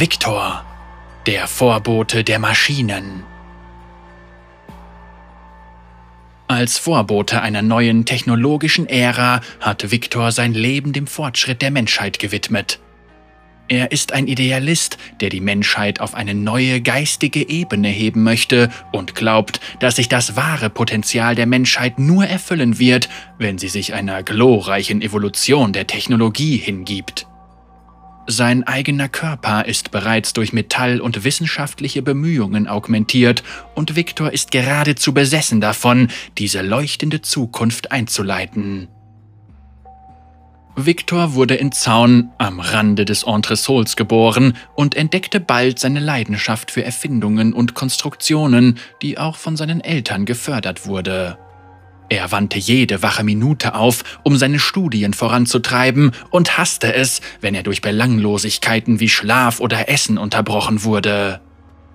Victor, der Vorbote der Maschinen. Als Vorbote einer neuen technologischen Ära hat Victor sein Leben dem Fortschritt der Menschheit gewidmet. Er ist ein Idealist, der die Menschheit auf eine neue geistige Ebene heben möchte und glaubt, dass sich das wahre Potenzial der Menschheit nur erfüllen wird, wenn sie sich einer glorreichen Evolution der Technologie hingibt. Sein eigener Körper ist bereits durch Metall- und wissenschaftliche Bemühungen augmentiert und Victor ist geradezu besessen davon, diese leuchtende Zukunft einzuleiten. Victor wurde in Zaun am Rande des Entressols geboren und entdeckte bald seine Leidenschaft für Erfindungen und Konstruktionen, die auch von seinen Eltern gefördert wurde. Er wandte jede wache Minute auf, um seine Studien voranzutreiben und hasste es, wenn er durch Belanglosigkeiten wie Schlaf oder Essen unterbrochen wurde.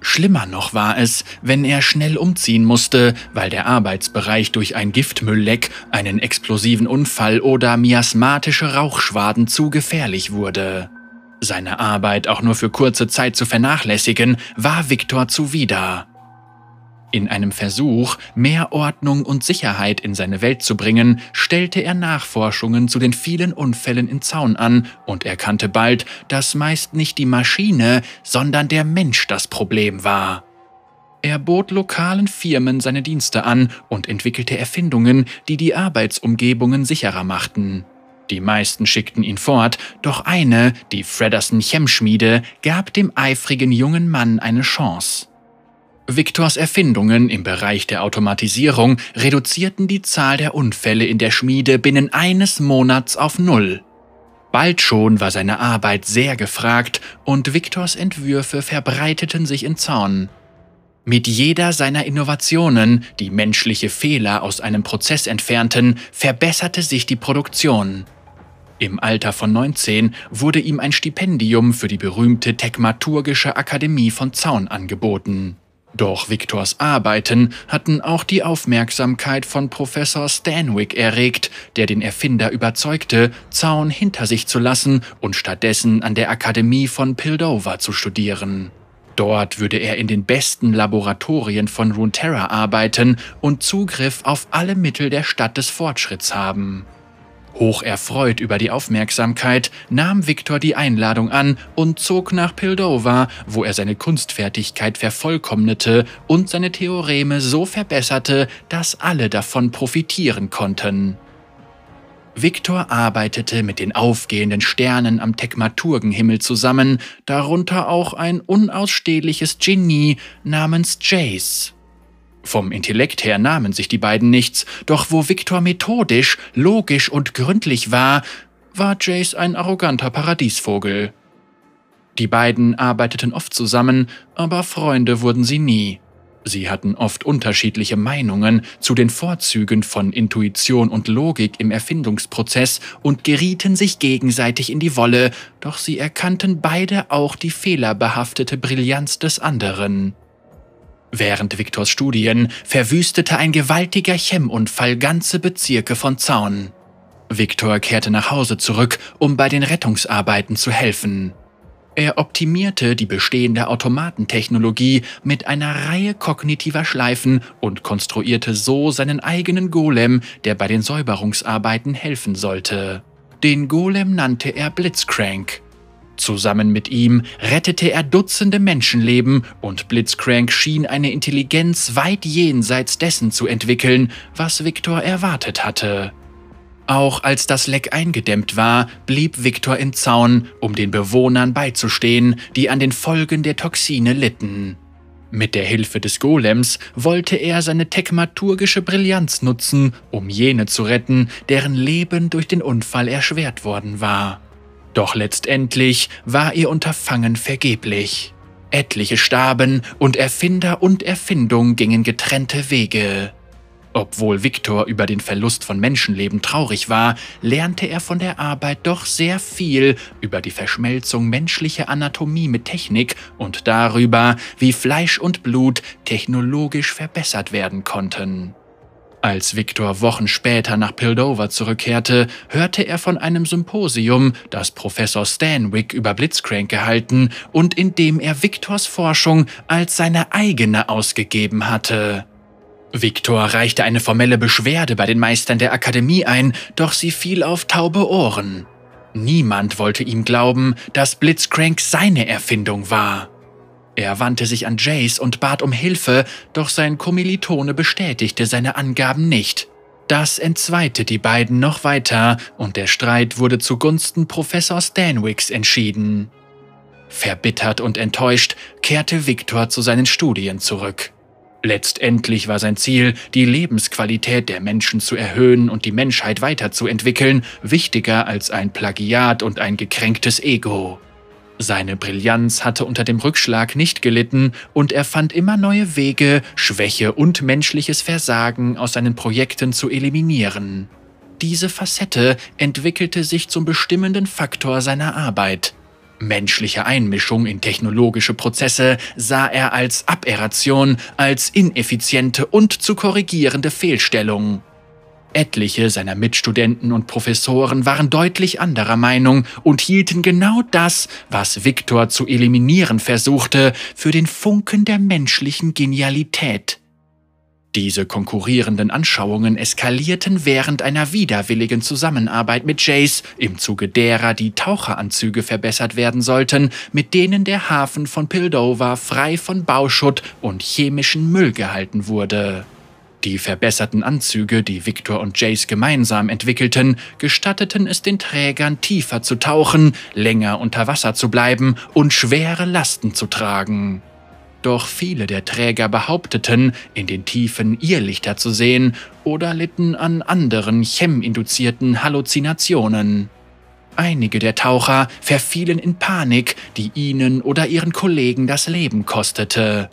Schlimmer noch war es, wenn er schnell umziehen musste, weil der Arbeitsbereich durch ein Giftmüllleck, einen explosiven Unfall oder miasmatische Rauchschwaden zu gefährlich wurde. Seine Arbeit auch nur für kurze Zeit zu vernachlässigen, war Viktor zuwider. In einem Versuch, mehr Ordnung und Sicherheit in seine Welt zu bringen, stellte er Nachforschungen zu den vielen Unfällen in Zaun an und erkannte bald, dass meist nicht die Maschine, sondern der Mensch das Problem war. Er bot lokalen Firmen seine Dienste an und entwickelte Erfindungen, die die Arbeitsumgebungen sicherer machten. Die meisten schickten ihn fort, doch eine, die Fredderson Chemschmiede, gab dem eifrigen jungen Mann eine Chance. Victors Erfindungen im Bereich der Automatisierung reduzierten die Zahl der Unfälle in der Schmiede binnen eines Monats auf Null. Bald schon war seine Arbeit sehr gefragt und Victors Entwürfe verbreiteten sich in Zaun. Mit jeder seiner Innovationen, die menschliche Fehler aus einem Prozess entfernten, verbesserte sich die Produktion. Im Alter von 19 wurde ihm ein Stipendium für die berühmte Tekmaturgische Akademie von Zaun angeboten. Doch Victors Arbeiten hatten auch die Aufmerksamkeit von Professor Stanwick erregt, der den Erfinder überzeugte, Zaun hinter sich zu lassen und stattdessen an der Akademie von Pildover zu studieren. Dort würde er in den besten Laboratorien von Runeterra arbeiten und Zugriff auf alle Mittel der Stadt des Fortschritts haben. Hocherfreut über die Aufmerksamkeit nahm Victor die Einladung an und zog nach Pildover, wo er seine Kunstfertigkeit vervollkommnete und seine Theoreme so verbesserte, dass alle davon profitieren konnten. Victor arbeitete mit den aufgehenden Sternen am Tekmaturgenhimmel zusammen, darunter auch ein unausstehliches Genie namens Jace. Vom Intellekt her nahmen sich die beiden nichts, doch wo Victor methodisch, logisch und gründlich war, war Jace ein arroganter Paradiesvogel. Die beiden arbeiteten oft zusammen, aber Freunde wurden sie nie. Sie hatten oft unterschiedliche Meinungen zu den Vorzügen von Intuition und Logik im Erfindungsprozess und gerieten sich gegenseitig in die Wolle, doch sie erkannten beide auch die fehlerbehaftete Brillanz des anderen. Während Viktors Studien verwüstete ein gewaltiger Chemunfall ganze Bezirke von Zaun. Viktor kehrte nach Hause zurück, um bei den Rettungsarbeiten zu helfen. Er optimierte die bestehende Automatentechnologie mit einer Reihe kognitiver Schleifen und konstruierte so seinen eigenen Golem, der bei den Säuberungsarbeiten helfen sollte. Den Golem nannte er Blitzcrank. Zusammen mit ihm rettete er Dutzende Menschenleben und Blitzcrank schien eine Intelligenz weit jenseits dessen zu entwickeln, was Victor erwartet hatte. Auch als das Leck eingedämmt war, blieb Victor im Zaun, um den Bewohnern beizustehen, die an den Folgen der Toxine litten. Mit der Hilfe des Golems wollte er seine tekmaturgische Brillanz nutzen, um jene zu retten, deren Leben durch den Unfall erschwert worden war. Doch letztendlich war ihr Unterfangen vergeblich. Etliche starben und Erfinder und Erfindung gingen getrennte Wege. Obwohl Viktor über den Verlust von Menschenleben traurig war, lernte er von der Arbeit doch sehr viel über die Verschmelzung menschlicher Anatomie mit Technik und darüber, wie Fleisch und Blut technologisch verbessert werden konnten. Als Victor Wochen später nach Pildover zurückkehrte, hörte er von einem Symposium, das Professor Stanwick über Blitzcrank gehalten und in dem er Victors Forschung als seine eigene ausgegeben hatte. Victor reichte eine formelle Beschwerde bei den Meistern der Akademie ein, doch sie fiel auf taube Ohren. Niemand wollte ihm glauben, dass Blitzcrank seine Erfindung war. Er wandte sich an Jace und bat um Hilfe, doch sein Kommilitone bestätigte seine Angaben nicht. Das entzweite die beiden noch weiter und der Streit wurde zugunsten Professor Stanwicks entschieden. Verbittert und enttäuscht kehrte Victor zu seinen Studien zurück. Letztendlich war sein Ziel, die Lebensqualität der Menschen zu erhöhen und die Menschheit weiterzuentwickeln, wichtiger als ein Plagiat und ein gekränktes Ego. Seine Brillanz hatte unter dem Rückschlag nicht gelitten und er fand immer neue Wege, Schwäche und menschliches Versagen aus seinen Projekten zu eliminieren. Diese Facette entwickelte sich zum bestimmenden Faktor seiner Arbeit. Menschliche Einmischung in technologische Prozesse sah er als Aberration, als ineffiziente und zu korrigierende Fehlstellung. Etliche seiner Mitstudenten und Professoren waren deutlich anderer Meinung und hielten genau das, was Viktor zu eliminieren versuchte, für den Funken der menschlichen Genialität. Diese konkurrierenden Anschauungen eskalierten während einer widerwilligen Zusammenarbeit mit Jace, im Zuge derer die Taucheranzüge verbessert werden sollten, mit denen der Hafen von Pildover frei von Bauschutt und chemischen Müll gehalten wurde. Die verbesserten Anzüge, die Victor und Jace gemeinsam entwickelten, gestatteten es den Trägern tiefer zu tauchen, länger unter Wasser zu bleiben und schwere Lasten zu tragen. Doch viele der Träger behaupteten, in den Tiefen Irrlichter zu sehen oder litten an anderen chem-induzierten Halluzinationen. Einige der Taucher verfielen in Panik, die ihnen oder ihren Kollegen das Leben kostete.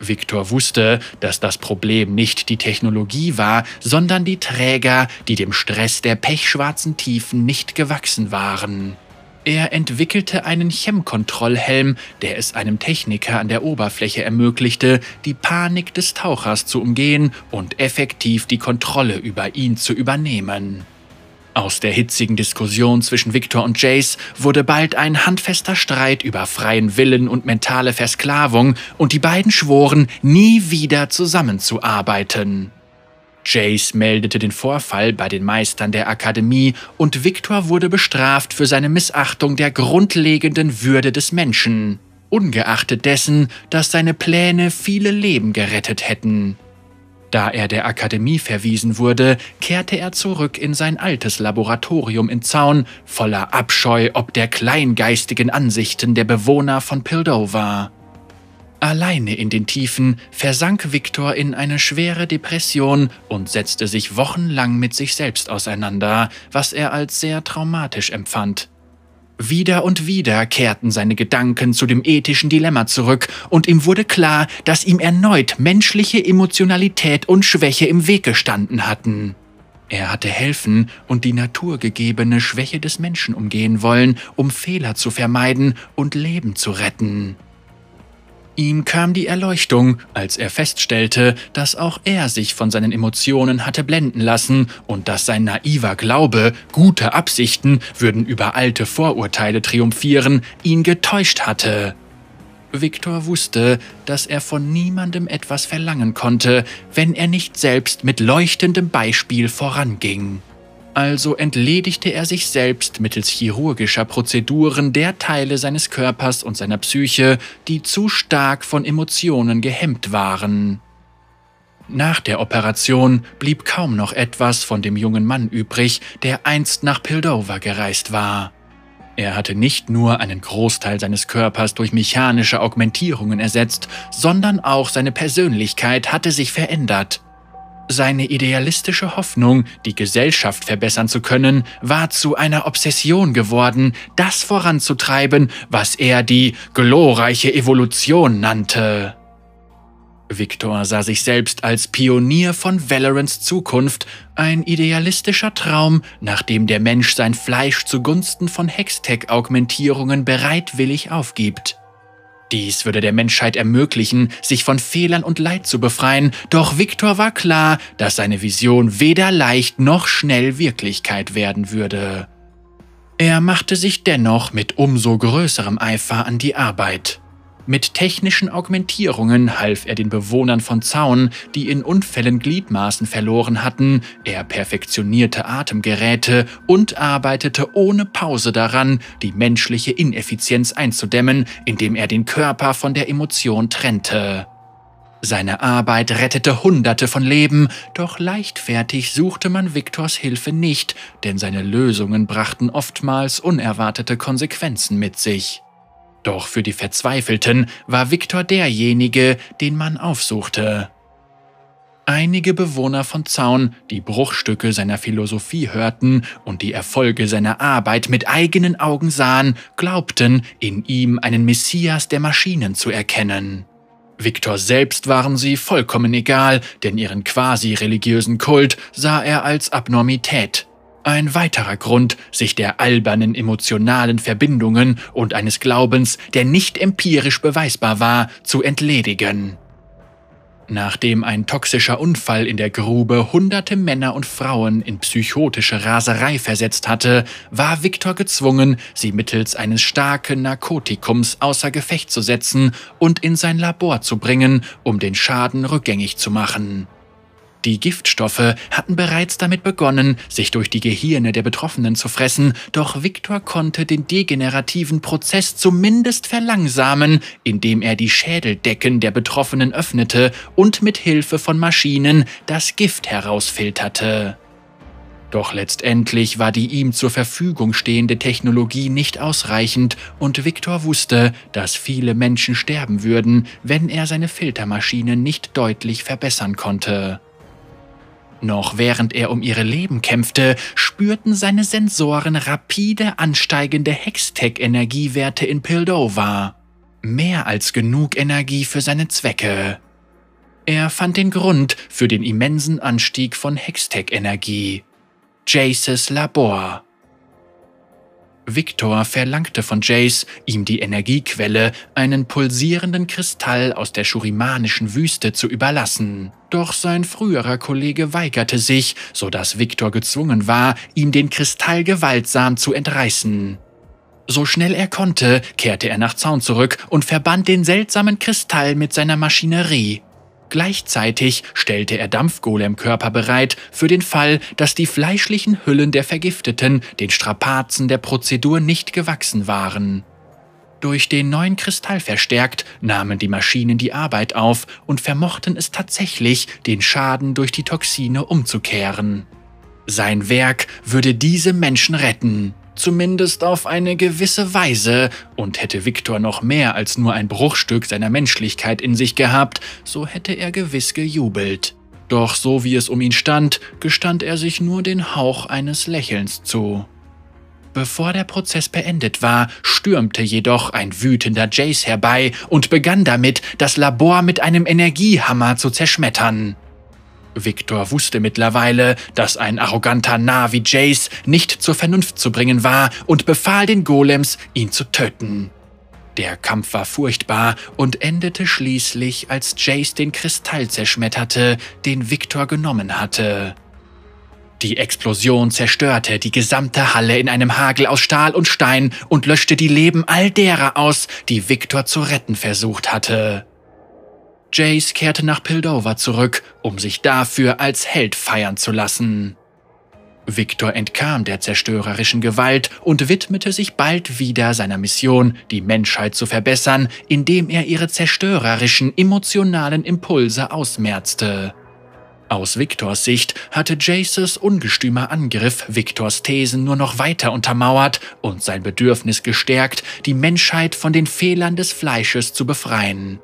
Victor wusste, dass das Problem nicht die Technologie war, sondern die Träger, die dem Stress der pechschwarzen Tiefen nicht gewachsen waren. Er entwickelte einen Chemkontrollhelm, der es einem Techniker an der Oberfläche ermöglichte, die Panik des Tauchers zu umgehen und effektiv die Kontrolle über ihn zu übernehmen. Aus der hitzigen Diskussion zwischen Victor und Jace wurde bald ein handfester Streit über freien Willen und mentale Versklavung und die beiden schworen, nie wieder zusammenzuarbeiten. Jace meldete den Vorfall bei den Meistern der Akademie und Victor wurde bestraft für seine Missachtung der grundlegenden Würde des Menschen, ungeachtet dessen, dass seine Pläne viele Leben gerettet hätten. Da er der Akademie verwiesen wurde, kehrte er zurück in sein altes Laboratorium in Zaun, voller Abscheu ob der kleingeistigen Ansichten der Bewohner von Pildover. Alleine in den Tiefen versank Victor in eine schwere Depression und setzte sich wochenlang mit sich selbst auseinander, was er als sehr traumatisch empfand. Wieder und wieder kehrten seine Gedanken zu dem ethischen Dilemma zurück, und ihm wurde klar, dass ihm erneut menschliche Emotionalität und Schwäche im Weg gestanden hatten. Er hatte helfen und die naturgegebene Schwäche des Menschen umgehen wollen, um Fehler zu vermeiden und Leben zu retten. Ihm kam die Erleuchtung, als er feststellte, dass auch er sich von seinen Emotionen hatte blenden lassen und dass sein naiver Glaube, gute Absichten würden über alte Vorurteile triumphieren, ihn getäuscht hatte. Viktor wusste, dass er von niemandem etwas verlangen konnte, wenn er nicht selbst mit leuchtendem Beispiel voranging. Also entledigte er sich selbst mittels chirurgischer Prozeduren der Teile seines Körpers und seiner Psyche, die zu stark von Emotionen gehemmt waren. Nach der Operation blieb kaum noch etwas von dem jungen Mann übrig, der einst nach Pildover gereist war. Er hatte nicht nur einen Großteil seines Körpers durch mechanische Augmentierungen ersetzt, sondern auch seine Persönlichkeit hatte sich verändert. Seine idealistische Hoffnung, die Gesellschaft verbessern zu können, war zu einer Obsession geworden, das voranzutreiben, was er die glorreiche Evolution nannte. Victor sah sich selbst als Pionier von Valorants Zukunft, ein idealistischer Traum, nach dem der Mensch sein Fleisch zugunsten von Hextech-Augmentierungen bereitwillig aufgibt. Dies würde der Menschheit ermöglichen, sich von Fehlern und Leid zu befreien, doch Victor war klar, dass seine Vision weder leicht noch schnell Wirklichkeit werden würde. Er machte sich dennoch mit umso größerem Eifer an die Arbeit. Mit technischen Augmentierungen half er den Bewohnern von Zaun, die in Unfällen Gliedmaßen verloren hatten, er perfektionierte Atemgeräte und arbeitete ohne Pause daran, die menschliche Ineffizienz einzudämmen, indem er den Körper von der Emotion trennte. Seine Arbeit rettete Hunderte von Leben, doch leichtfertig suchte man Viktors Hilfe nicht, denn seine Lösungen brachten oftmals unerwartete Konsequenzen mit sich. Doch für die Verzweifelten war Viktor derjenige, den man aufsuchte. Einige Bewohner von Zaun, die Bruchstücke seiner Philosophie hörten und die Erfolge seiner Arbeit mit eigenen Augen sahen, glaubten, in ihm einen Messias der Maschinen zu erkennen. Viktor selbst waren sie vollkommen egal, denn ihren quasi religiösen Kult sah er als Abnormität. Ein weiterer Grund, sich der albernen emotionalen Verbindungen und eines Glaubens, der nicht empirisch beweisbar war, zu entledigen. Nachdem ein toxischer Unfall in der Grube hunderte Männer und Frauen in psychotische Raserei versetzt hatte, war Viktor gezwungen, sie mittels eines starken Narkotikums außer Gefecht zu setzen und in sein Labor zu bringen, um den Schaden rückgängig zu machen. Die Giftstoffe hatten bereits damit begonnen, sich durch die Gehirne der Betroffenen zu fressen, doch Viktor konnte den degenerativen Prozess zumindest verlangsamen, indem er die Schädeldecken der Betroffenen öffnete und mit Hilfe von Maschinen das Gift herausfilterte. Doch letztendlich war die ihm zur Verfügung stehende Technologie nicht ausreichend und Viktor wusste, dass viele Menschen sterben würden, wenn er seine Filtermaschine nicht deutlich verbessern konnte. Noch während er um ihre Leben kämpfte, spürten seine Sensoren rapide ansteigende Hextech-Energiewerte in Pildova. Mehr als genug Energie für seine Zwecke. Er fand den Grund für den immensen Anstieg von Hextech-Energie. Jaces Labor. Victor verlangte von Jace, ihm die Energiequelle, einen pulsierenden Kristall aus der schurimanischen Wüste zu überlassen. Doch sein früherer Kollege weigerte sich, so dass Victor gezwungen war, ihm den Kristall gewaltsam zu entreißen. So schnell er konnte, kehrte er nach Zaun zurück und verband den seltsamen Kristall mit seiner Maschinerie. Gleichzeitig stellte er Dampfgolemkörper bereit für den Fall, dass die fleischlichen Hüllen der Vergifteten den Strapazen der Prozedur nicht gewachsen waren. Durch den neuen Kristall verstärkt, nahmen die Maschinen die Arbeit auf und vermochten es tatsächlich, den Schaden durch die Toxine umzukehren. Sein Werk würde diese Menschen retten, zumindest auf eine gewisse Weise, und hätte Viktor noch mehr als nur ein Bruchstück seiner Menschlichkeit in sich gehabt, so hätte er gewiss gejubelt. Doch so wie es um ihn stand, gestand er sich nur den Hauch eines Lächelns zu. Bevor der Prozess beendet war, stürmte jedoch ein wütender Jace herbei und begann damit, das Labor mit einem Energiehammer zu zerschmettern. Victor wusste mittlerweile, dass ein arroganter Narr wie Jace nicht zur Vernunft zu bringen war und befahl den Golems, ihn zu töten. Der Kampf war furchtbar und endete schließlich, als Jace den Kristall zerschmetterte, den Victor genommen hatte. Die Explosion zerstörte die gesamte Halle in einem Hagel aus Stahl und Stein und löschte die Leben all derer aus, die Victor zu retten versucht hatte. Jace kehrte nach Pildover zurück, um sich dafür als Held feiern zu lassen. Victor entkam der zerstörerischen Gewalt und widmete sich bald wieder seiner Mission, die Menschheit zu verbessern, indem er ihre zerstörerischen emotionalen Impulse ausmerzte. Aus Victors Sicht hatte Jaces ungestümer Angriff Victors Thesen nur noch weiter untermauert und sein Bedürfnis gestärkt, die Menschheit von den Fehlern des Fleisches zu befreien.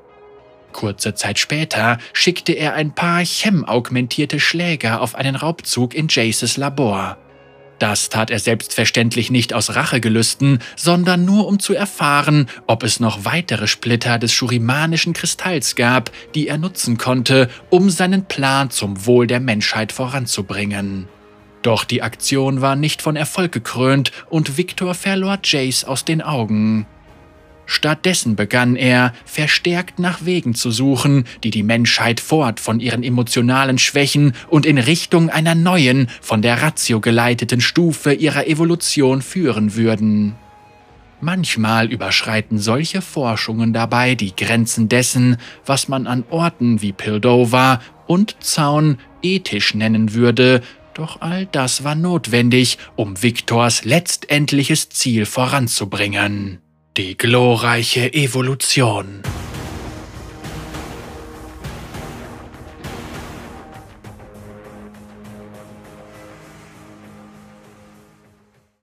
Kurze Zeit später schickte er ein paar chem-augmentierte Schläger auf einen Raubzug in Jaces Labor. Das tat er selbstverständlich nicht aus Rachegelüsten, sondern nur um zu erfahren, ob es noch weitere Splitter des schurimanischen Kristalls gab, die er nutzen konnte, um seinen Plan zum Wohl der Menschheit voranzubringen. Doch die Aktion war nicht von Erfolg gekrönt und Victor verlor Jace aus den Augen. Stattdessen begann er, verstärkt nach Wegen zu suchen, die die Menschheit fort von ihren emotionalen Schwächen und in Richtung einer neuen, von der Ratio geleiteten Stufe ihrer Evolution führen würden. Manchmal überschreiten solche Forschungen dabei die Grenzen dessen, was man an Orten wie Pildover und Zaun ethisch nennen würde, doch all das war notwendig, um Viktors letztendliches Ziel voranzubringen. Die glorreiche Evolution.